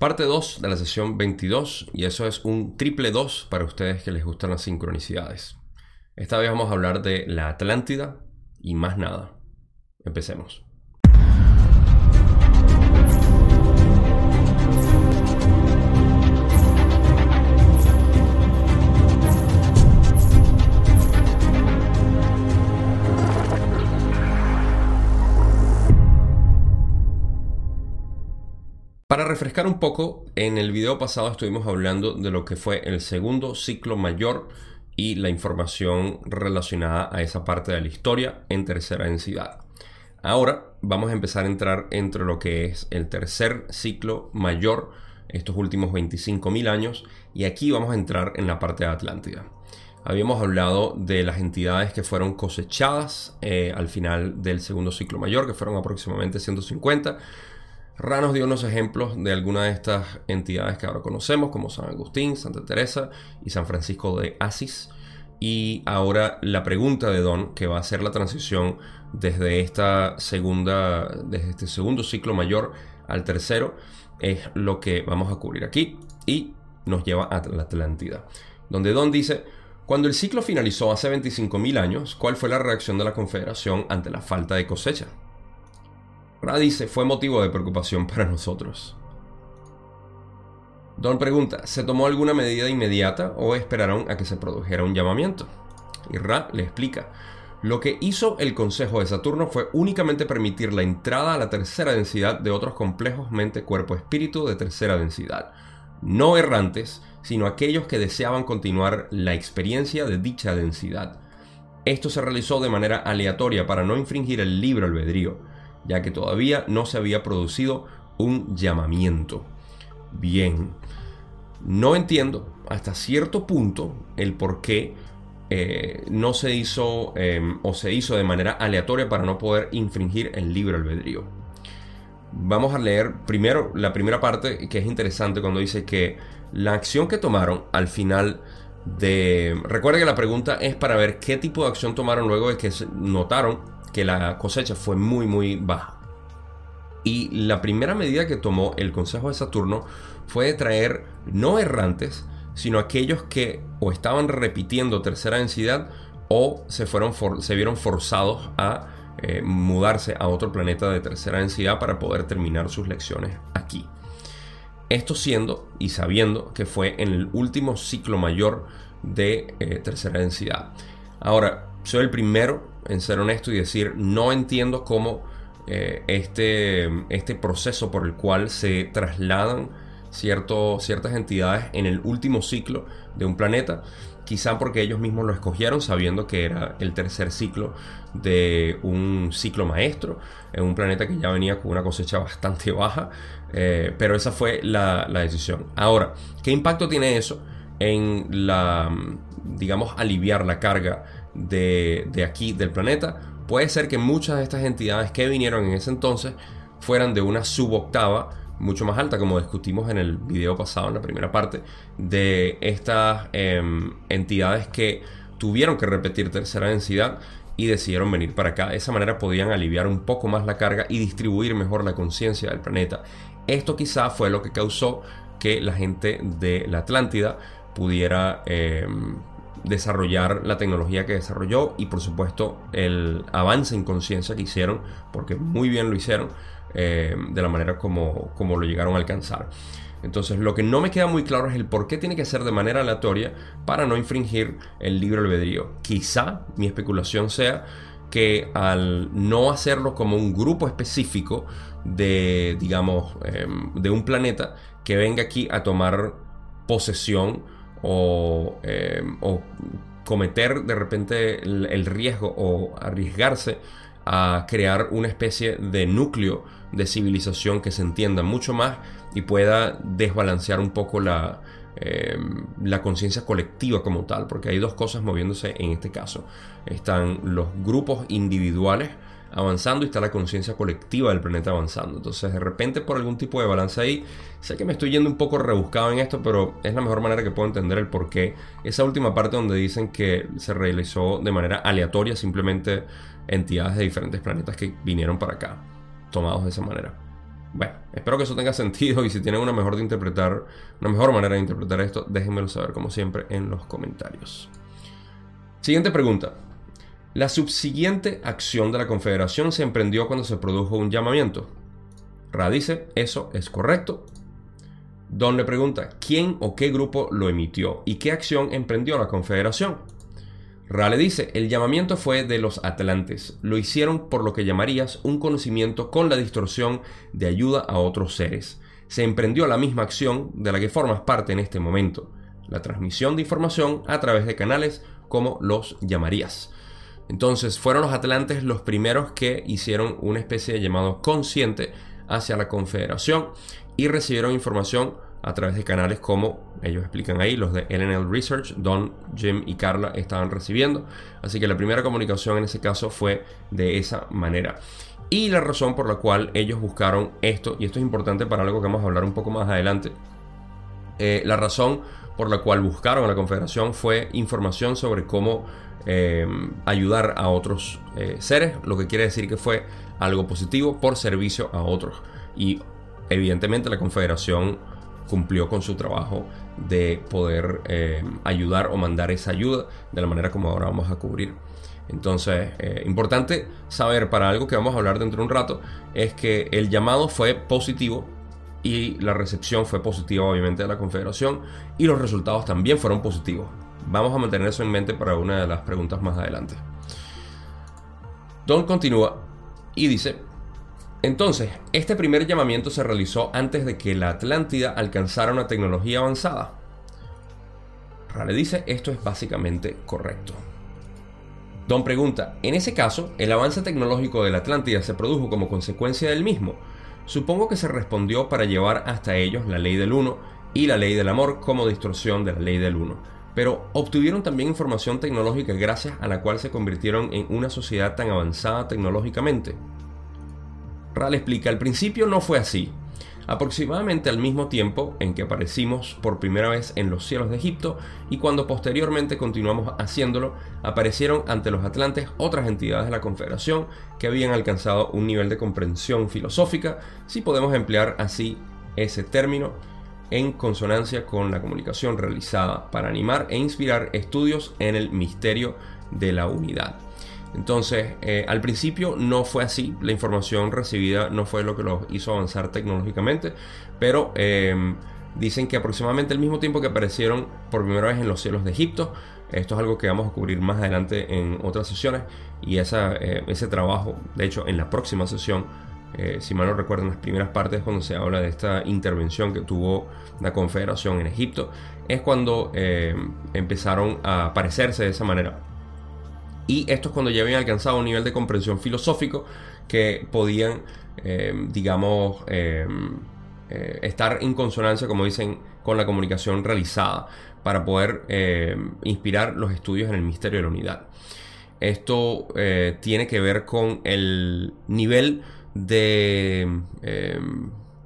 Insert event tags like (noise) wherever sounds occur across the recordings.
Parte 2 de la sesión 22 y eso es un triple 2 para ustedes que les gustan las sincronicidades. Esta vez vamos a hablar de la Atlántida y más nada. Empecemos. Refrescar un poco, en el video pasado estuvimos hablando de lo que fue el segundo ciclo mayor y la información relacionada a esa parte de la historia en tercera densidad. Ahora vamos a empezar a entrar entre lo que es el tercer ciclo mayor, estos últimos 25.000 años, y aquí vamos a entrar en la parte de Atlántida. Habíamos hablado de las entidades que fueron cosechadas eh, al final del segundo ciclo mayor, que fueron aproximadamente 150 Ra nos dio unos ejemplos de algunas de estas entidades que ahora conocemos, como San Agustín, Santa Teresa y San Francisco de Asís. Y ahora la pregunta de Don, que va a ser la transición desde esta segunda, desde este segundo ciclo mayor al tercero, es lo que vamos a cubrir aquí y nos lleva a la Atlántida, donde Don dice, cuando el ciclo finalizó hace 25.000 años, ¿cuál fue la reacción de la Confederación ante la falta de cosecha? Ra dice, fue motivo de preocupación para nosotros. Don pregunta, ¿se tomó alguna medida inmediata o esperaron a que se produjera un llamamiento? Y Ra le explica, lo que hizo el Consejo de Saturno fue únicamente permitir la entrada a la tercera densidad de otros complejos mente-cuerpo-espíritu de tercera densidad, no errantes, sino aquellos que deseaban continuar la experiencia de dicha densidad. Esto se realizó de manera aleatoria para no infringir el libro albedrío, ya que todavía no se había producido un llamamiento. Bien, no entiendo hasta cierto punto el por qué eh, no se hizo em, o se hizo de manera aleatoria para no poder infringir el libre albedrío. Vamos a leer primero la primera parte que es interesante cuando dice que la acción que tomaron al final de... Recuerda que la pregunta es para ver qué tipo de acción tomaron luego de que notaron que la cosecha fue muy muy baja. Y la primera medida que tomó el Consejo de Saturno fue de traer no errantes, sino aquellos que o estaban repitiendo tercera densidad o se, fueron se vieron forzados a eh, mudarse a otro planeta de tercera densidad para poder terminar sus lecciones aquí. Esto siendo y sabiendo que fue en el último ciclo mayor de eh, tercera densidad. Ahora, soy el primero en ser honesto y decir, no entiendo cómo eh, este, este proceso por el cual se trasladan ciertas entidades en el último ciclo de un planeta, quizá porque ellos mismos lo escogieron sabiendo que era el tercer ciclo de un ciclo maestro, en un planeta que ya venía con una cosecha bastante (laughs) baja, eh, pero esa fue la, la decisión. Ahora, ¿qué impacto tiene eso en la, digamos, aliviar la carga de, aquí, del planeta, puede ser que muchas de estas entidades que vinieron en ese entonces fueran de una suboctava mucho más alta, como discutimos en el video pasado, en la primera parte, de estas em, entidades que tuvieron que repetir tercera densidad y decidieron venir para acá. De esa manera podían aliviar un poco más la carga y distribuir mejor la conciencia del planeta. Esto quizá fue lo que causó que la gente de la Atlántida pudiera em, desarrollar la tecnología que desarrolló y por supuesto el avance en conciencia que hicieron, porque muy bien lo hicieron, eh, de la manera como, como lo llegaron a alcanzar. Entonces lo que no me queda muy claro es el por qué tiene que ser de manera aleatoria para no infringir el libre albedrío. Quizá mi especulación sea que al no hacerlo como un grupo específico de, digamos, em, de un planeta que venga aquí a tomar posesión eh, o, cometer de repente el, riesgo o arriesgarse a crear una especie de núcleo de civilización que se entienda mucho más y pueda desbalancear un poco la, eh, la conciencia colectiva como tal, porque hay dos cosas moviéndose en este caso. Están los grupos individuales avanzando y está la conciencia colectiva del planeta avanzando. Entonces, de repente, por algún tipo de balance ahí, sé que me estoy yendo un poco rebuscado en esto, pero es la mejor manera que puedo entender el por qué. Esa última parte donde dicen que se realizó de manera aleatoria, simplemente entidades de diferentes planetas que vinieron para acá, tomados de esa manera. Bueno, espero que eso tenga (laughs) sentido y si tienen una mejor de interpretar, una mejor manera de interpretar esto, déjenmelo saber como siempre en los comentarios. Siguiente pregunta. La subsiguiente acción de la Confederación se emprendió cuando se produjo un llamamiento. Ra dice, eso es correcto. Don le pregunta, ¿quién o qué grupo lo emitió y qué acción emprendió la Confederación? Ra le dice, el llamamiento fue de los Atlantes. Lo hicieron por lo que llamarías un conocimiento con la distorsión de ayuda a otros seres. Se emprendió la misma acción de la que formas parte en este momento, la transmisión de información a través de canales como los llamarías. Entonces fueron los Atlantes los primeros que hicieron una especie de llamado consciente hacia la Confederación y recibieron información a través de canales como ellos explican ahí, los de LNL Research, Don, Jim y Carla estaban recibiendo. Así que la primera comunicación en ese caso fue de esa manera. Y la razón por la cual ellos buscaron esto, y esto es importante para algo que vamos a hablar un poco más adelante, eh, la razón por la cual buscaron a la Confederación fue información sobre cómo eh, ayudar a otros eh, seres, lo que quiere decir que fue algo positivo por servicio a otros. Y evidentemente la Confederación cumplió con su trabajo de poder eh, ayudar o mandar esa ayuda de la manera como ahora vamos a cubrir. Entonces, eh, importante saber para algo que vamos a hablar dentro de un rato, es que el llamado fue positivo y la recepción fue positiva obviamente de la Confederación y los resultados también fueron positivos. Vamos a mantener eso en mente para una de las preguntas más adelante. Don continúa y dice, entonces, este primer llamamiento se realizó antes de que la Atlántida alcanzara una tecnología avanzada. Rale dice, esto es básicamente correcto. Don pregunta, en ese caso, ¿el avance tecnológico de la Atlántida se produjo como consecuencia del mismo? Supongo que se respondió para llevar hasta ellos la ley del uno y la ley del amor como distorsión de la ley del uno. Pero obtuvieron también información tecnológica gracias a la cual se convirtieron en una sociedad tan avanzada tecnológicamente. Ral explica, al principio no fue así. Aproximadamente al mismo tiempo en que aparecimos por primera vez en los cielos de Egipto y cuando posteriormente continuamos haciéndolo, aparecieron ante los atlantes otras entidades de la Confederación que habían alcanzado un nivel de comprensión filosófica, si podemos emplear así ese término, en consonancia con la comunicación realizada para animar e inspirar estudios en el misterio de la unidad. Entonces, eh, al principio no fue así, la información recibida no fue lo que los hizo avanzar tecnológicamente, pero em, dicen que aproximadamente el mismo tiempo que aparecieron por primera vez en los cielos de Egipto, esto es algo que vamos a cubrir más adelante en otras sesiones, y eh, ese trabajo, de hecho, en la próxima sesión, eh, si mal no recuerdo, en las primeras partes cuando se habla de esta intervención que tuvo la Confederación en Egipto, es cuando em, empezaron a aparecerse de esa manera y esto es cuando ya habían alcanzado un nivel de comprensión filosófico que podían, eh, digamos, eh, eh, estar en consonancia, como dicen, con la comunicación realizada para poder inspirar los estudios en el misterio de la unidad. Esto tiene que ver con el nivel de,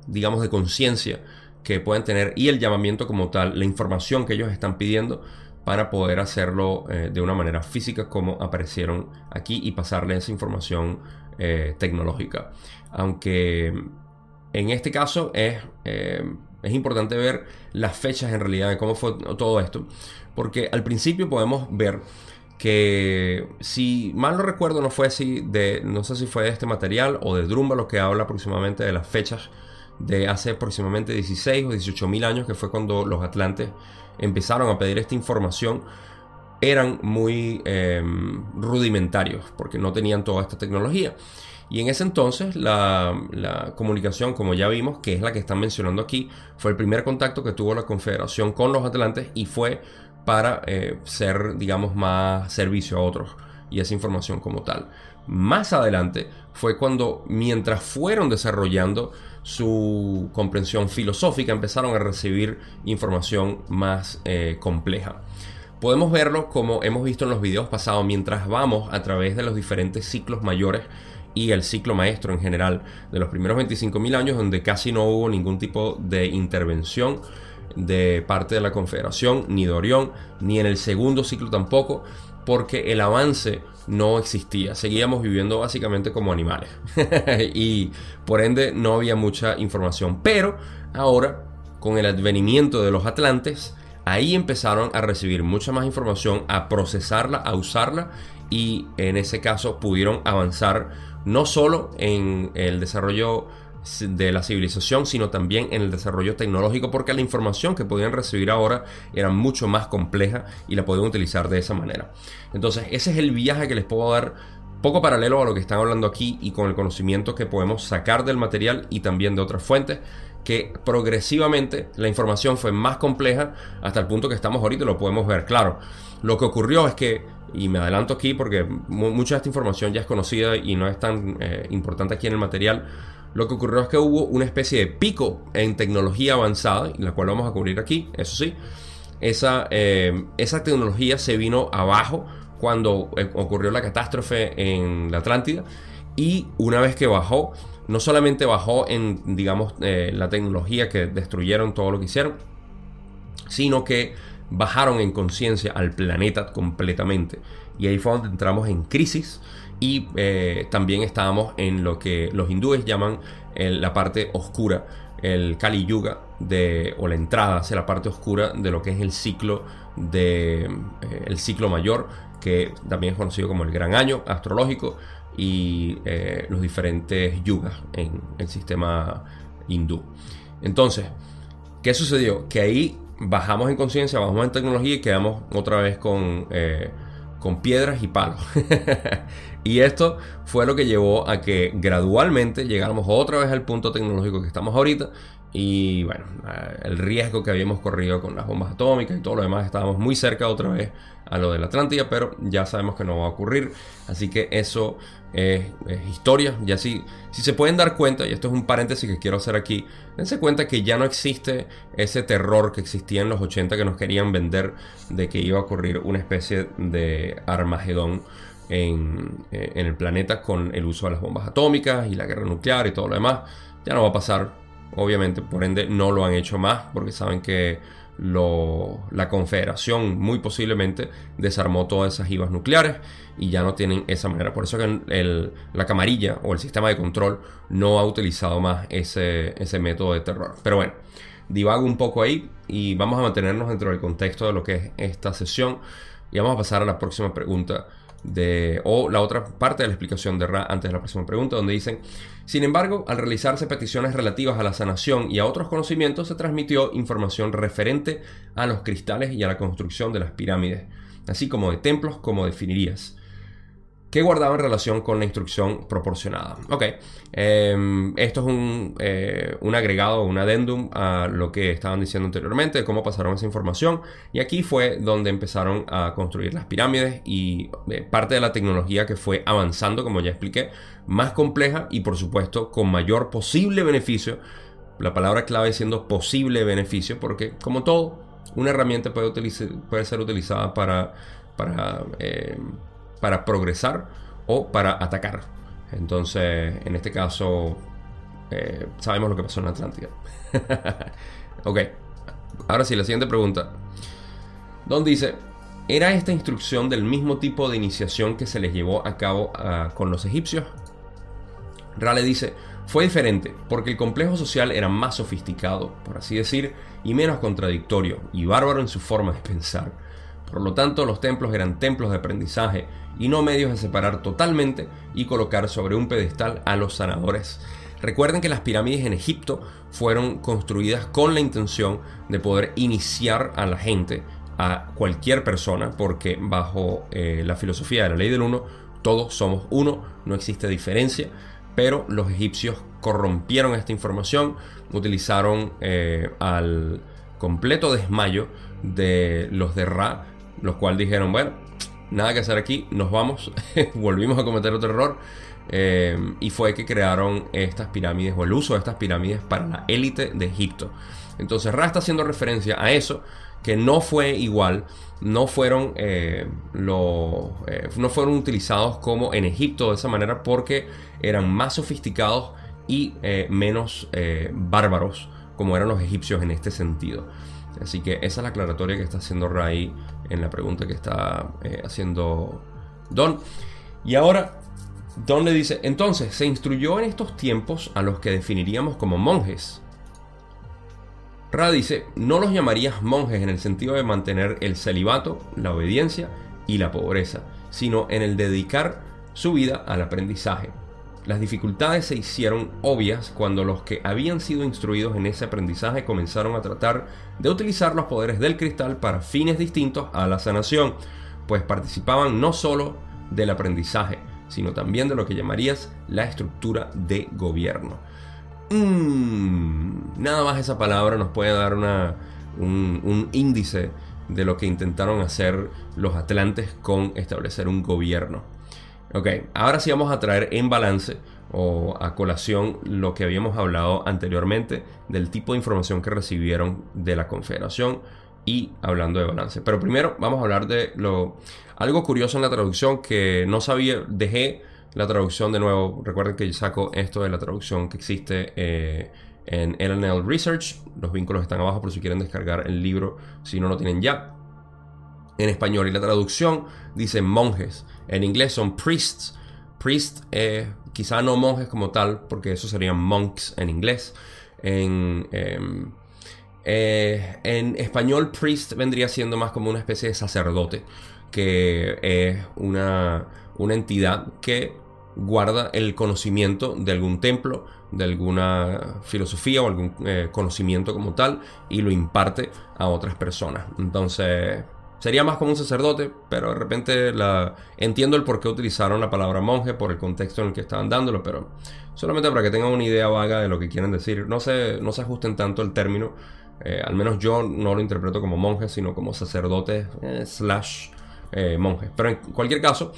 digamos, de conciencia que pueden tener y el llamamiento como tal, la información que ellos están pidiendo para poder hacerlo eh, de una manera física como aparecieron aquí y pasarle esa información eh, tecnológica. Aunque en este caso es, eh, es importante ver las fechas en realidad de cómo fue todo esto. Porque al principio podemos ver que si mal no recuerdo no fue así de no sé si fue de este material o de Drumba lo que habla aproximadamente de las fechas de hace aproximadamente 16 o 18 mil años que fue cuando los atlantes empezaron a pedir esta información eran muy em, rudimentarios porque no tenían toda esta tecnología. Y en ese entonces la, comunicación, como ya vimos, que es la que están mencionando aquí, fue el primer contacto que tuvo la Confederación con los Atlantes y fue para eh, ser, digamos, más servicio a otros y esa información como tal. Más adelante fue cuando, mientras fueron desarrollando su comprensión filosófica, empezaron a recibir información más eh, compleja. Podemos verlo como hemos visto en los videos pasados, mientras vamos a través de los diferentes ciclos mayores y el ciclo maestro en general de los primeros 25.000 años, donde casi no hubo ningún tipo de intervención de parte de la Confederación, ni de Orión, ni en el segundo ciclo tampoco. porque el avance no existía. Seguíamos viviendo básicamente como animales. (laughs) y por ende no había mucha información. Pero ahora, con el advenimiento de los atlantes, ahí empezaron a recibir mucha más información, a procesarla, a usarla y en ese caso pudieron avanzar no solo en el desarrollo de la civilización, sino también en el desarrollo tecnológico, porque la información que podían recibir ahora era mucho más compleja y la podían utilizar de esa manera. Entonces, ese es el viaje que les puedo dar poco paralelo a lo que están hablando aquí y con el conocimiento que podemos sacar del material y también de otras fuentes, que progresivamente la información fue más compleja hasta el punto que estamos ahorita y lo podemos ver. Claro, lo que ocurrió es que, y me adelanto aquí porque mucha de esta información ya es conocida y no es tan eh, importante aquí en el material, lo que ocurrió es que hubo una especie de pico en tecnología avanzada, la cual vamos a cubrir aquí, eso sí. Esa, eh, tecnología se vino abajo cuando eh, ocurrió la catástrofe en la Atlántida y una vez que bajó, no solamente bajó en, digamos, eh, la tecnología que destruyeron todo lo que hicieron, sino que bajaron en conciencia al planeta completamente. Y ahí fue donde entramos en crisis y eh, también estábamos en lo que los hindúes llaman la parte oscura, el Kali Yuga, de, o la entrada hacia la parte oscura de lo que es el ciclo, de, eh, el ciclo mayor, que también es conocido como el gran año astrológico, y eh, los diferentes yugas en el sistema hindú. Entonces, ¿qué sucedió? Que ahí bajamos en conciencia, bajamos en tecnología y quedamos otra vez con con piedras y palos. (laughs) y esto fue lo que llevó a que gradualmente llegáramos otra vez al punto tecnológico que estamos ahorita. Y bueno, eh, el riesgo que habíamos corrido con las bombas atómicas y todo lo demás, estábamos muy cerca otra vez a lo de la Atlántida, pero ya sabemos que no va a ocurrir. Así que eso es, historia. Y así, si se pueden dar cuenta, y esto es un paréntesis que quiero hacer aquí, dense cuenta que ya no existe ese terror que existía en los 80 que nos querían vender de que iba a ocurrir una especie de Armagedón. En, eh, en el planeta con el uso de las bombas atómicas y la guerra nuclear y todo lo demás. Ya no va a pasar, obviamente, por ende no lo han hecho más porque saben que la Confederación muy posiblemente desarmó todas esas IVAs nucleares y ya no tienen esa manera. Por eso que la camarilla o el sistema de control no ha utilizado más ese, ese método de terror. Pero bueno, divago un poco ahí y vamos a mantenernos dentro del contexto de lo que es esta sesión y vamos a pasar a la próxima pregunta de, o la otra parte de la explicación de Ra antes de la próxima pregunta, donde dicen, sin embargo, al realizarse peticiones relativas a la sanación y a otros conocimientos, se transmitió información referente a los cristales y a la construcción de las pirámides, así como de templos como definirías que guardaba en relación con la instrucción proporcionada. Ok, em, esto es un, eh, un, agregado, un adendum a lo que estaban diciendo anteriormente, de cómo pasaron esa información. Y aquí fue donde empezaron a construir las pirámides y eh, parte de la tecnología que fue avanzando, como ya expliqué, más compleja y por supuesto con mayor posible beneficio. La palabra clave siendo posible beneficio, porque como todo, una herramienta puede, puede ser utilizada para... para eh, para progresar o para atacar. Entonces, en este caso, eh, sabemos lo que pasó en Atlántida. (laughs) ok, ahora sí, la siguiente pregunta. Don dice, ¿era esta instrucción del mismo tipo de iniciación que se les llevó a cabo ah, con los egipcios? Rale dice, fue diferente porque el complejo social era más sofisticado, por así decir, y menos contradictorio y bárbaro en su forma de (laughs) pensar. Por lo tanto, los templos eran templos de aprendizaje y no medios de separar totalmente y colocar sobre un pedestal a los sanadores. Recuerden que las pirámides en Egipto fueron construidas con la intención de poder iniciar a la gente, a cualquier persona, porque bajo eh, la filosofía de la ley del uno, todos somos uno, no existe diferencia, pero los egipcios corrompieron esta información, utilizaron eh, al completo desmayo de los de Ra, los cuales dijeron, bueno, nada que hacer aquí, nos vamos, (laughs) volvimos a cometer otro error. Eh, y fue que crearon estas pirámides o el uso de estas pirámides para la élite de Egipto. Entonces Ra está haciendo referencia a eso, que no fue igual, no fueron, eh, eh, no fueron utilizados como en Egipto de esa manera porque eran más sofisticados y menos bárbaros como eran los egipcios en este sentido. Así que esa es la aclaratoria que está haciendo Ray en la pregunta que está eh, haciendo Don. Y ahora Don le dice, entonces se instruyó en estos tiempos a los que definiríamos como monjes. Ra dice, no los llamarías monjes en el sentido de mantener el celibato, la obediencia y la pobreza, sino en el dedicar su vida al aprendizaje. Las dificultades se hicieron obvias cuando los que habían sido instruidos en ese aprendizaje comenzaron a tratar de utilizar los poderes del cristal para fines distintos a la sanación, pues participaban no solo del aprendizaje, sino también de lo que llamarías la estructura de gobierno. Mm, nada más esa palabra nos puede dar un índice de lo que intentaron hacer los atlantes con establecer un gobierno. Ok, ahora sí vamos a traer en balance o a colación lo que habíamos hablado anteriormente del tipo de información que recibieron de la Confederación y hablando de balance. Pero primero vamos a hablar de lo algo curioso en la traducción que no sabía, dejé la traducción de nuevo. Recuerden que yo saco esto de la traducción que existe eh, en LNL Research. Los vínculos están abajo por si quieren descargar el libro, si no lo tienen ya. En español y la traducción dice monjes. En inglés son priests. Priest, eh, quizá no monjes como tal, porque eso serían monks en inglés. En, em, eh, en español, priest vendría siendo más como una especie de sacerdote, que es una, una entidad que guarda el conocimiento de algún templo, de alguna filosofía o algún eh, conocimiento como tal y lo imparte a otras personas. Entonces, Sería más como un sacerdote, pero de repente la... entiendo el por qué utilizaron la palabra monje por el contexto en el que estaban dándolo, pero solamente para que tengan una idea vaga de lo que quieren decir. No se, no se ajusten tanto el término. Eh, al menos yo no lo interpreto como monje, sino como sacerdote eh, slash eh, monje. Pero en cualquier caso,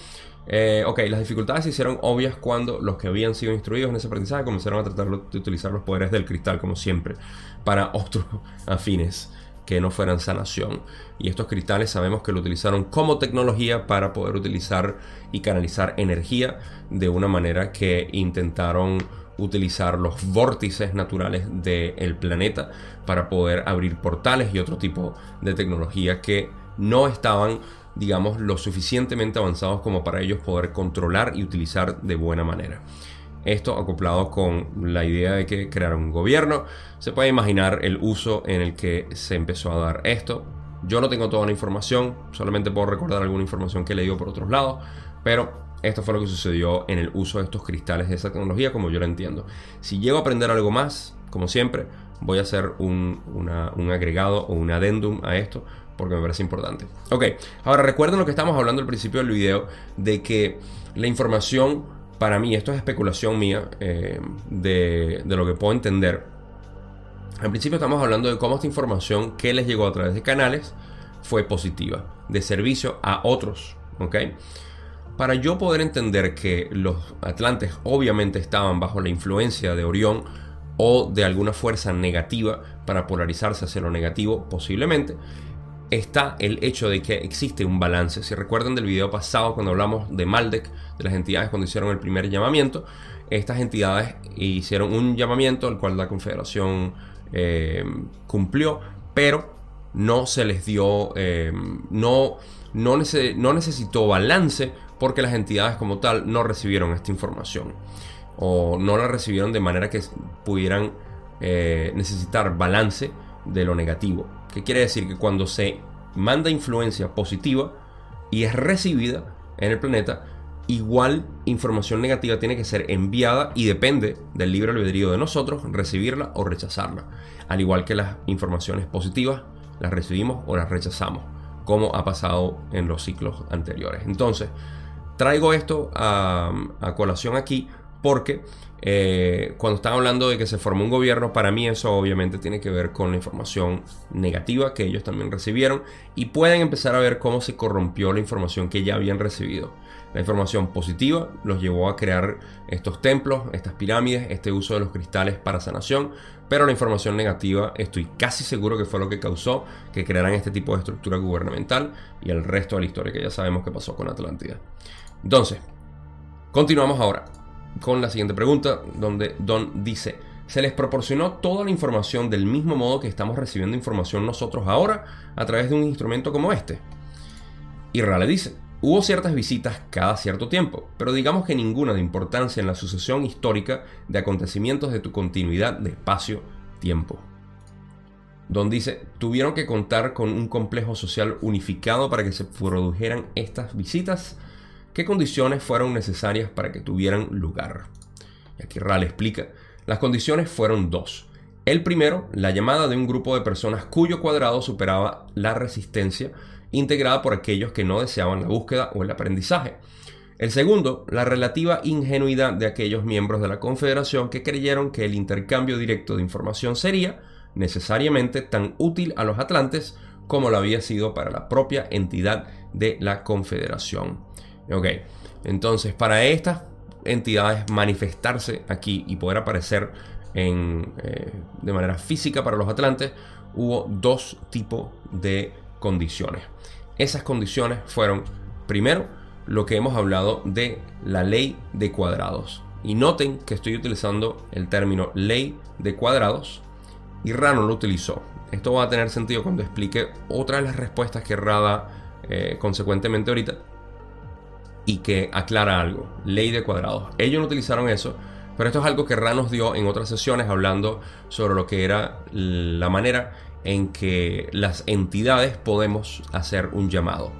ok, las dificultades se hicieron obvias cuando los que habían sido instruidos en ese aprendizaje comenzaron a tratar de utilizar los poderes del cristal, como siempre, para otros (laughs) afines que no fueran sanación. Y estos cristales sabemos que lo utilizaron como tecnología para poder utilizar y canalizar energía de una manera que intentaron utilizar los vórtices naturales del planeta para poder abrir portales y otro tipo de tecnología que no estaban digamos lo suficientemente avanzados como para ellos poder controlar y utilizar de buena manera. Esto acoplado con la idea de que crear un gobierno, se puede imaginar el uso en el que se empezó a dar esto. Yo no tengo toda la información, solamente puedo recordar alguna información que he leído por otros lados, pero esto fue lo que sucedió en el uso de estos cristales de esa tecnología como yo lo entiendo. Si llego a aprender algo más, como siempre, voy a hacer un, un agregado o un adendum a esto porque me parece importante. Ok, ahora recuerden lo que estamos hablando al principio del video de que la información para mí, esto es especulación mía eh, de, lo que puedo entender. Al principio estamos hablando de cómo esta información que les llegó a través de canales fue positiva, de servicio a otros. Para yo poder entender que los atlantes obviamente estaban bajo la influencia de Orión o de alguna fuerza negativa para polarizarse hacia lo negativo, posiblemente, está el hecho de que existe un balance. Si recuerdan del video pasado cuando hablamos de Maldek, de las entidades cuando hicieron el primer llamamiento, estas entidades hicieron un llamamiento al cual la Confederación eh, cumplió, pero no se les dio, eh, no, no, no necesitó balance porque las entidades como tal no recibieron esta información o no la recibieron de manera que pudieran eh, necesitar balance de lo negativo. ¿Qué quiere decir? Que cuando se manda influencia positiva y es recibida en el planeta, igual información negativa tiene que ser enviada y depende del libre albedrío de nosotros recibirla o rechazarla. Al igual que las informaciones positivas, las recibimos o las rechazamos, como ha pasado en los ciclos anteriores. Entonces, traigo esto a, a colación aquí porque eh, cuando están hablando de que se formó un gobierno, para mí eso obviamente tiene que ver con la información negativa que ellos también recibieron y pueden empezar a ver cómo se corrompió la información que ya habían recibido. La información positiva los llevó a crear estos templos, estas pirámides, este uso de los cristales para sanación, pero la información negativa estoy casi seguro que fue lo que causó que crearan este tipo de estructura gubernamental y el resto de la historia que ya sabemos que pasó con Atlántida. Entonces, continuamos ahora con la siguiente pregunta, donde Don dice, se les proporcionó toda la información del mismo modo que estamos recibiendo información nosotros ahora a través de un instrumento como este. Y Ra le dice, hubo ciertas visitas cada cierto tiempo, pero digamos que ninguna de importancia en la sucesión histórica de acontecimientos de tu continuidad de espacio-tiempo. Don dice, tuvieron que contar con un complejo social unificado para que se produjeran estas visitas. ¿Qué condiciones fueron necesarias para que tuvieran lugar? Y aquí Ra le explica, las condiciones fueron dos. El primero, la llamada de un grupo de personas cuyo cuadrado superaba la resistencia integrada por aquellos que no deseaban la búsqueda o el aprendizaje. El segundo, la relativa ingenuidad de aquellos miembros de la Confederación que creyeron que el intercambio directo de información sería necesariamente tan útil a los atlantes como lo había sido para la propia entidad de la Confederación. Ok, entonces para estas entidades manifestarse aquí y poder aparecer eh, de manera física para los atlantes, hubo dos tipos de condiciones. Esas condiciones fueron, primero, lo que hemos hablado de la ley de cuadrados. Y noten que estoy utilizando el término ley de cuadrados y Rano lo utilizó. Esto va a tener sentido cuando explique otra de las respuestas que Rada eh, consecuentemente ahorita y que aclara algo. Ley de cuadrados. Ellos no utilizaron eso, pero esto es algo que Ra nos dio en otras sesiones hablando sobre lo que era la manera en que las entidades podemos hacer un llamado.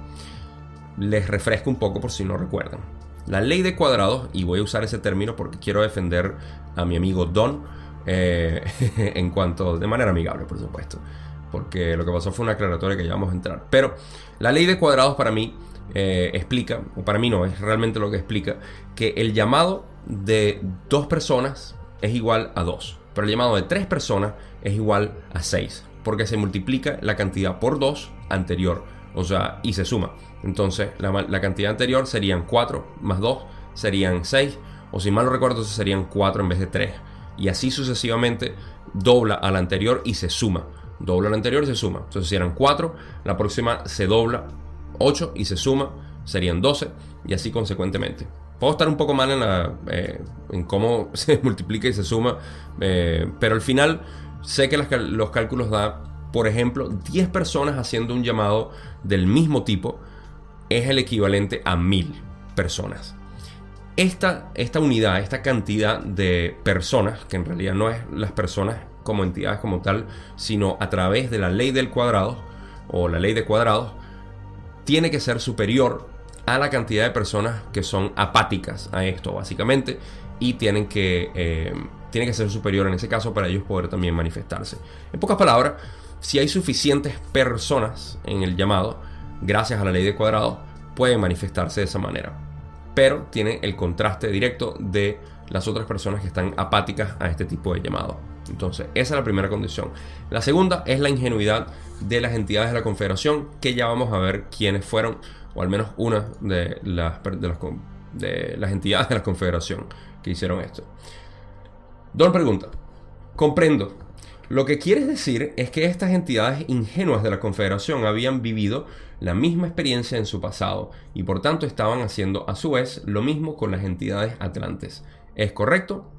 Les refresco un poco por si no recuerdan. La ley de cuadrados, y voy a usar ese término porque quiero defender a mi amigo Don eh, (laughs) en cuanto de manera amigable, por supuesto, porque lo que pasó fue una aclaratoria que ya vamos a entrar. Pero la ley de cuadrados para mí eh, explica, o para mí no, es realmente lo que explica, que el llamado de dos personas es igual a dos, pero el llamado de tres personas es igual a seis, porque se multiplica la cantidad por dos anterior, o sea, y se suma. Entonces, la, cantidad anterior serían 4 más 2 serían 6, o si mal no recuerdo, serían 4 en vez de 3. Y así sucesivamente dobla a la anterior y se suma. Dobla la anterior y se suma. Entonces, si eran 4, la próxima se dobla 8 y se suma, serían 12 y así consecuentemente. Puedo estar un poco mal en, la, eh, en cómo (laughs) se multiplica y se suma, eh, pero al final sé que los cálculos da, por ejemplo, 10 personas haciendo un llamado del mismo tipo es el equivalente a 1000 personas. Esta, esta unidad, esta cantidad de personas, que en realidad no es las personas como entidades como tal, sino a través de la ley del cuadrado o la ley de cuadrados, tiene que ser superior a la cantidad de personas que son apáticas a esto, básicamente, y tienen que, eh, tiene que ser superior en ese caso para ellos poder también manifestarse. En pocas palabras, si hay suficientes personas en el llamado, gracias a la ley de cuadrado, pueden manifestarse de esa manera. Pero tienen el contraste directo de las otras personas que están apáticas a este tipo de llamado. Entonces, esa es la primera condición. La segunda es la ingenuidad de las entidades de la Confederación, que ya vamos a ver quiénes fueron, o al menos una de las, de entidades de la Confederación que hicieron esto. Don pregunta, comprendo. Lo que quieres decir es que estas entidades ingenuas de la Confederación habían vivido la misma experiencia en su pasado y por tanto estaban haciendo a su vez lo mismo con las entidades atlantes. ¿Es correcto?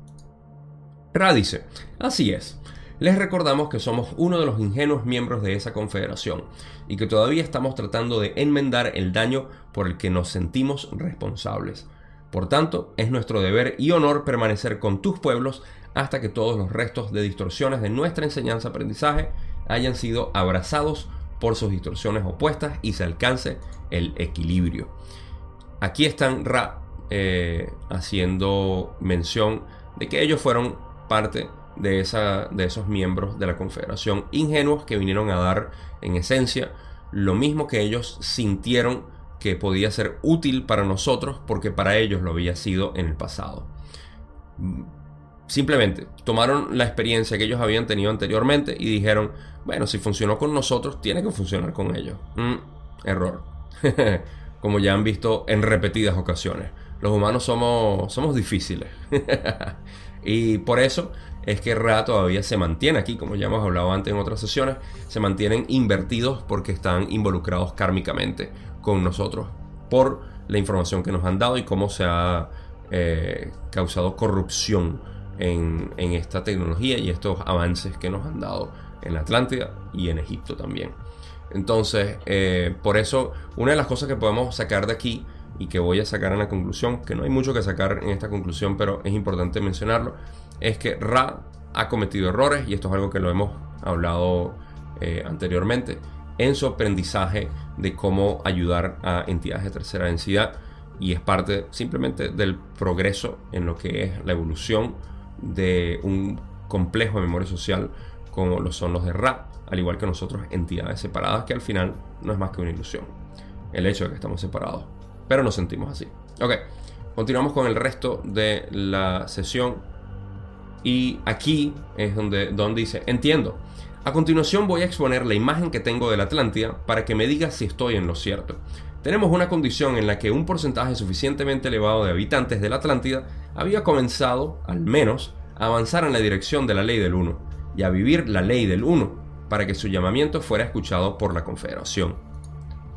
Ra dice, así es. Les recordamos que somos uno de los ingenuos miembros de esa confederación y que todavía estamos tratando de enmendar el daño por el que nos sentimos responsables. Por tanto, es nuestro deber y honor permanecer con tus pueblos hasta que todos los restos de distorsiones de nuestra enseñanza-aprendizaje hayan sido abrazados por sus distorsiones opuestas y se alcance el equilibrio. Aquí están Ra eh, haciendo mención de que ellos fueron parte de, esa, de esos miembros de la Confederación ingenuos que vinieron a dar en esencia lo mismo que ellos sintieron que podía ser útil para nosotros porque para ellos lo había sido en el pasado. Simplemente tomaron la experiencia que ellos habían tenido anteriormente y dijeron, bueno, si funcionó con nosotros, tiene que funcionar con ellos. Mm, error. (laughs) Como ya han visto en repetidas ocasiones. Los humanos somos, somos difíciles. (laughs) y por eso es que Ra todavía se mantiene aquí, como ya hemos hablado antes en otras sesiones, se mantienen invertidos porque están involucrados kármicamente con nosotros por la información que nos han dado y cómo se ha eh, causado corrupción en, esta tecnología y estos avances que nos han dado en la Atlántida y en Egipto también. Entonces, eh, por eso, una de las cosas que podemos sacar de aquí y que voy a sacar en la conclusión, que no hay mucho que sacar en esta conclusión, pero es importante mencionarlo, es que Ra ha cometido errores, y esto es algo que lo hemos hablado eh, anteriormente, en su aprendizaje de cómo ayudar a entidades de tercera densidad, y es parte simplemente del progreso en lo que es la evolución de un complejo de memoria social como lo son los de Ra, al igual que nosotros entidades separadas, que al final no es más que una ilusión, el hecho de que estamos separados pero nos sentimos así. Ok, continuamos con el resto de la sesión. Y aquí es donde Don dice, entiendo. A continuación voy a exponer la imagen que tengo de la Atlántida para que me diga si estoy en lo cierto. Tenemos una condición en la que un porcentaje suficientemente elevado de habitantes de la Atlántida había comenzado, al menos, a avanzar en la dirección de la ley del 1 y a vivir la ley del 1 para que su llamamiento fuera escuchado por la Confederación.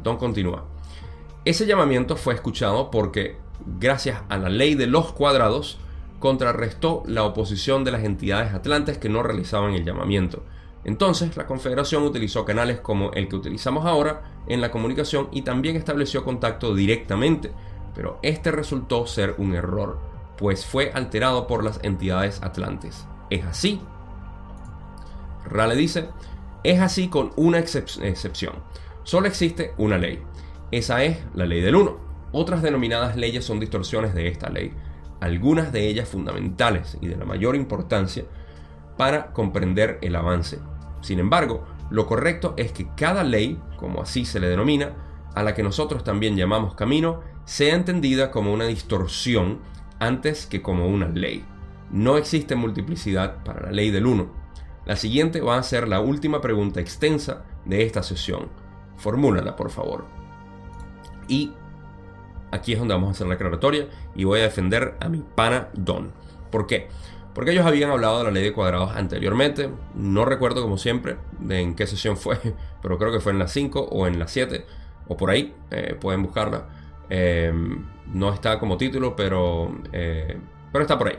Don continúa. Ese llamamiento fue escuchado porque, gracias a la ley de los cuadrados, contrarrestó la oposición de las entidades atlantes que no realizaban el llamamiento. Entonces, la Confederación utilizó canales como el que utilizamos ahora en la comunicación y también estableció contacto directamente, pero este resultó ser un error, pues fue alterado por las entidades atlantes. ¿Es así? Rale dice, es así con una excepción. Solo existe una ley, esa es la ley del 1. Otras denominadas leyes son distorsiones de esta ley, algunas de ellas fundamentales y de la mayor importancia para comprender el avance. Sin embargo, lo correcto es que cada ley, como así se le denomina, a la que nosotros también llamamos camino, sea entendida como una distorsión antes que como una ley. No existe multiplicidad para la ley del 1. La siguiente va a ser la última pregunta extensa de esta sesión. Formúlala, por favor. Y aquí es donde vamos a hacer la aclaratoria y voy a defender a mi pana Don. ¿Por qué? Porque ellos habían hablado de la ley de cuadrados anteriormente. No recuerdo como siempre de en qué sesión fue, (laughs) pero creo que fue en la 5 o en la 7 o por ahí. Eh, pueden buscarla. Em, no está como título, pero, eh, pero está por ahí.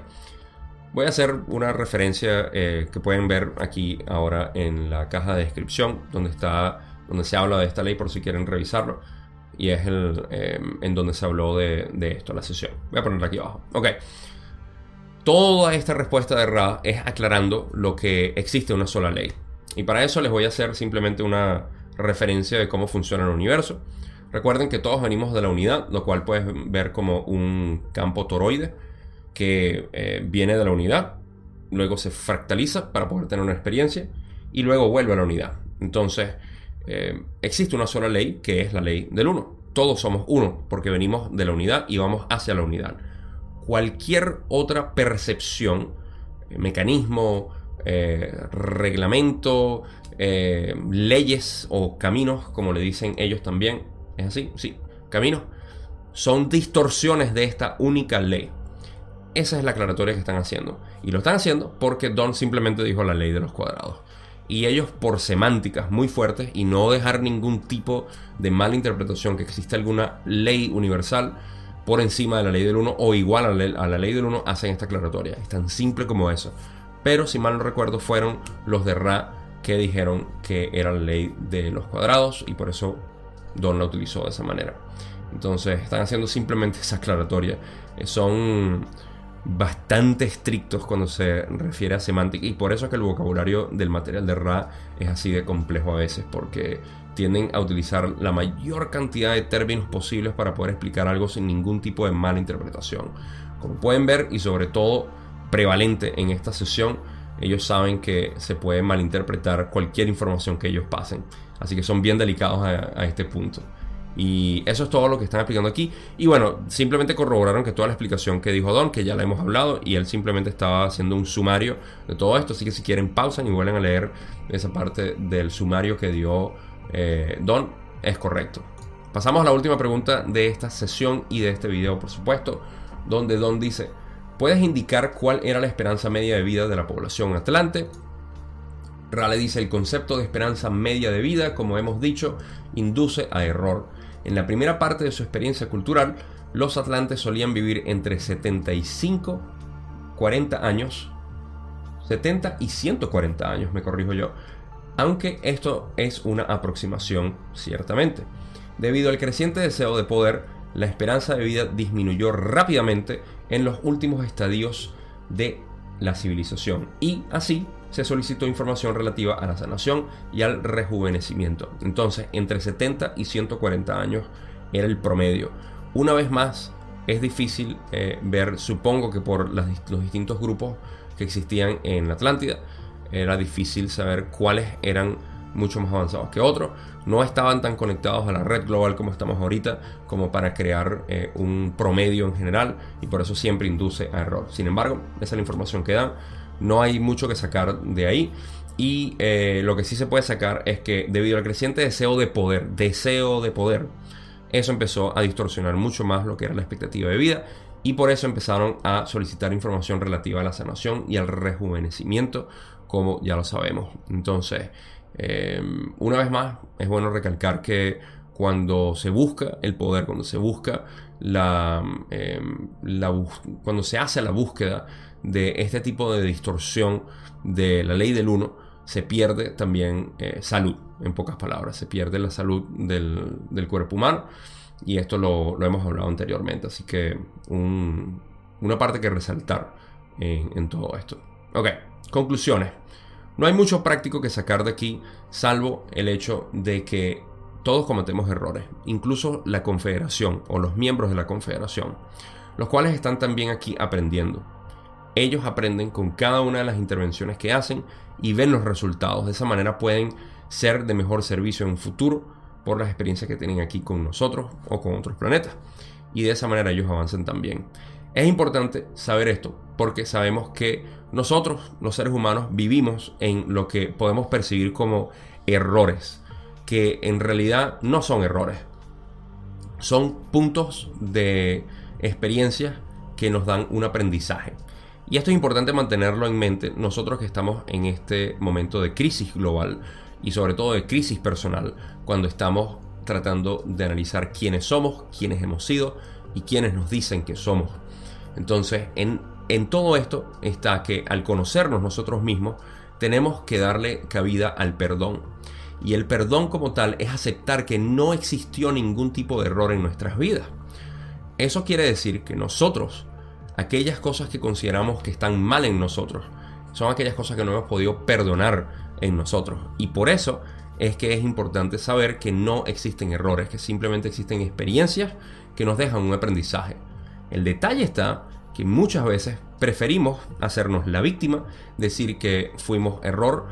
Voy a hacer una referencia eh, que pueden ver aquí ahora en la caja de descripción, donde está, donde se habla de esta ley por si quieren revisarlo y es el em, en donde se habló de, esto, la sesión. Voy a ponerla aquí abajo. Ok. Toda esta respuesta de Ra es aclarando lo que existe una sola ley. Y para eso les voy a hacer simplemente una referencia de cómo funciona el universo. Recuerden que todos venimos de la unidad, lo cual puedes ver como un campo toroide que eh, viene de la unidad, luego se fractaliza para poder tener una experiencia y luego vuelve a la unidad. Entonces, eh, existe una sola ley que es la ley del uno. Todos somos uno porque venimos de la unidad y vamos hacia la unidad. Cualquier otra percepción, eh, mecanismo, eh, reglamento, leyes o caminos, como le dicen ellos también, es así, sí, caminos, son distorsiones de esta única ley. Esa es la aclaratoria que están haciendo. Y lo están haciendo porque Don simplemente dijo la ley de los cuadrados y ellos por semánticas muy fuertes y no dejar ningún tipo de mala interpretación que existe alguna ley universal por encima de la ley del 1 o igual a la, ley del 1 hacen esta aclaratoria. Es tan simple como eso. Pero si mal no recuerdo fueron los de Ra que dijeron que era la ley de los cuadrados y por eso Don la utilizó de esa manera. Entonces están haciendo simplemente esa aclaratoria. Eh, son bastante estrictos cuando se refiere a semántica y por eso es que el vocabulario del material de Ra es así de complejo a veces porque tienden a utilizar la mayor cantidad de términos posibles para poder explicar algo sin ningún tipo de mala interpretación. Como pueden ver y sobre todo prevalente en esta sesión, ellos saben que se puede malinterpretar cualquier información que ellos pasen. Así que son bien delicados a este punto. Y eso es todo lo que están explicando aquí. Y bueno, simplemente corroboraron que toda la explicación que dijo Don, que ya la hemos hablado, y él simplemente estaba haciendo un sumario de todo esto. Así que si quieren pausan y vuelven a leer esa parte del sumario que dio eh, Don, es correcto. Pasamos a la última pregunta de esta sesión y de este video, por supuesto, donde Don dice, ¿puedes indicar cuál era la esperanza media de vida de la población atlante? Rale dice, el concepto de esperanza media de vida, como hemos dicho, induce a error en la primera parte de su experiencia cultural, los atlantes solían vivir entre 75 40 años 70 y 140 años, me corrijo yo, aunque esto es una aproximación ciertamente. Debido al creciente deseo de poder, la esperanza de vida disminuyó rápidamente en los últimos estadios de la civilización y así se solicitó información relativa a la sanación y al rejuvenecimiento. Entonces, entre 70 y 140 años era el promedio. Una vez más, es difícil eh, ver, supongo que por los distintos grupos que existían en la Atlántida, era difícil saber cuáles eran mucho más avanzados que otros. No estaban tan conectados a la red global como estamos ahorita, como para crear eh, un promedio en general, y por eso siempre induce a error. Sin embargo, esa es la información que dan. No hay mucho que sacar de ahí. Y eh, lo que sí se puede sacar es que debido al creciente deseo de poder, deseo de poder, eso empezó a distorsionar mucho más lo que era la expectativa de vida y por eso empezaron a solicitar información relativa a la sanación y al rejuvenecimiento, como ya lo sabemos. Entonces, em, una vez más, es bueno recalcar que cuando se busca el poder, cuando se busca la, em, cuando se hace la búsqueda de este tipo de distorsión de la ley del uno, se pierde también eh, salud, en pocas palabras, se pierde la salud del, cuerpo humano y esto lo, hemos hablado anteriormente, así que una parte que resaltar en, en todo esto. Ok, conclusiones. No hay mucho práctico que sacar de aquí, salvo el hecho de que todos cometemos errores, incluso la confederación o los miembros de la confederación, los cuales están también aquí aprendiendo. Ellos aprenden con cada una de las intervenciones que hacen y ven los resultados. De esa manera pueden ser de mejor servicio en un futuro por las experiencias que tienen aquí con nosotros o con otros planetas. Y de esa manera ellos avanzan también. Es importante saber esto porque sabemos que nosotros, los seres humanos, vivimos en lo que podemos percibir como errores, que en realidad no son errores. Son puntos de experiencia que nos dan un aprendizaje. Y esto es importante mantenerlo en mente nosotros que estamos en este momento de crisis global y sobre todo de crisis personal, cuando estamos tratando de analizar quiénes somos, quiénes hemos sido y quiénes nos dicen que somos. Entonces, en, en todo esto está que al conocernos nosotros mismos, tenemos que darle cabida al perdón. Y el perdón como tal es aceptar que no existió ningún tipo de error en nuestras vidas. Eso quiere decir que nosotros aquellas cosas que consideramos que están mal en nosotros. Son aquellas cosas que no hemos podido perdonar en nosotros. Y por eso es que es importante saber que no existen errores, que simplemente existen experiencias que nos dejan un aprendizaje. El detalle está que muchas veces preferimos hacernos la víctima, decir que fuimos error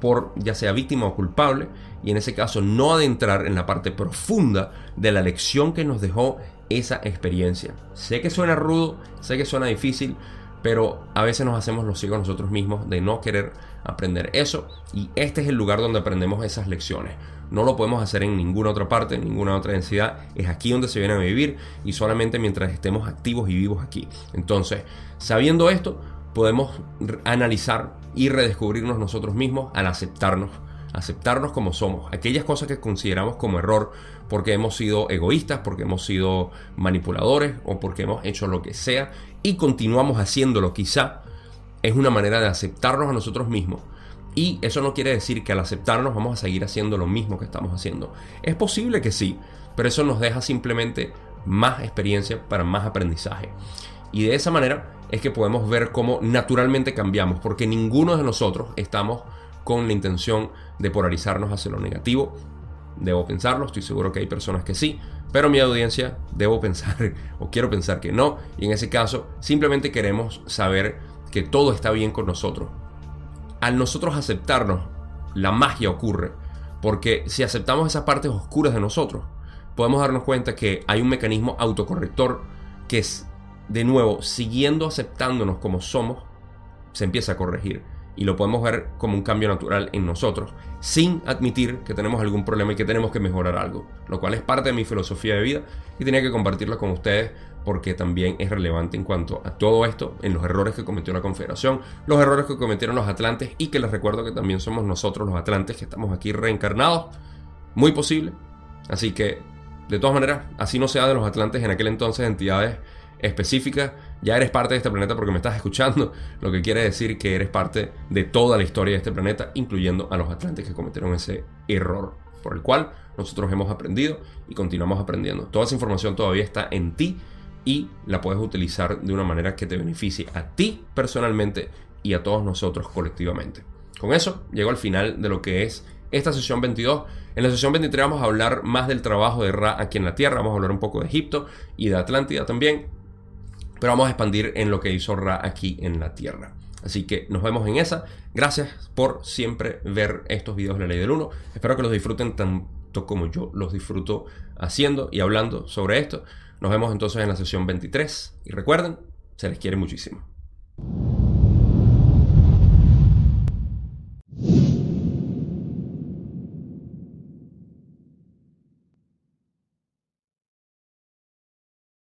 por ya sea víctima o culpable, y en ese caso no adentrar en la parte profunda de la lección que nos dejó esa experiencia. Sé que suena rudo, sé que suena difícil, pero a veces nos hacemos los ciegos nosotros mismos de no querer aprender eso y este es el lugar donde aprendemos esas lecciones. No lo podemos hacer en ninguna otra parte, en ninguna otra densidad. Es aquí donde se viene a vivir y solamente mientras estemos activos y vivos aquí. Entonces, sabiendo esto, podemos analizar y redescubrirnos nosotros mismos al aceptarnos aceptarnos como somos, aquellas cosas que consideramos como error porque hemos sido egoístas, porque hemos sido manipuladores o porque hemos hecho lo que sea y continuamos haciéndolo quizá, es una manera de aceptarnos a nosotros mismos. Y eso no quiere decir que al aceptarnos vamos a seguir haciendo lo mismo que estamos haciendo. Es posible que sí, pero eso nos deja simplemente más experiencia para más aprendizaje. Y de esa manera es que podemos ver cómo naturalmente cambiamos, porque ninguno de nosotros estamos con la intención de polarizarnos hacia lo negativo. Debo pensarlo, estoy seguro que hay personas que sí, pero mi audiencia debo pensar (laughs) o quiero pensar que no. Y en ese caso simplemente queremos saber que todo está bien con nosotros. Al nosotros aceptarnos, la magia ocurre. Porque si aceptamos esas partes oscuras de nosotros, podemos darnos cuenta que hay un mecanismo autocorrector que es, de nuevo, siguiendo aceptándonos como somos, se empieza a corregir y lo podemos ver como un cambio natural en nosotros, sin admitir que tenemos algún problema y que tenemos que mejorar algo, lo cual es parte de mi filosofía de vida y tenía que compartirlo con ustedes porque también es relevante en cuanto a todo esto, en los errores que cometió la Confederación, los errores que cometieron los Atlantes y que les recuerdo que también somos nosotros los Atlantes que estamos aquí reencarnados, muy posible. Así que, de todas maneras, así no sea de los Atlantes en aquel entonces entidades específica, ya eres parte de este planeta porque me estás escuchando, (laughs) lo que quiere decir que eres parte de toda la historia de este planeta, incluyendo a los atlantes que cometieron ese error, por el cual nosotros hemos aprendido y continuamos aprendiendo. Toda esa información todavía está en ti y la puedes utilizar de una manera que te beneficie a ti personalmente y a todos nosotros colectivamente. Con eso llego al final de lo que es esta sesión 22. En la sesión 23 vamos a hablar más del trabajo de Ra aquí en la Tierra, vamos a hablar un poco de Egipto y de Atlántida también, pero vamos a expandir en lo que hizo Ra aquí en la Tierra. Así que nos vemos en esa. Gracias por siempre ver estos videos de la ley del 1. Espero que los disfruten tanto como yo los disfruto haciendo y hablando sobre esto. Nos vemos entonces en la sesión 23 y recuerden, se les quiere muchísimo.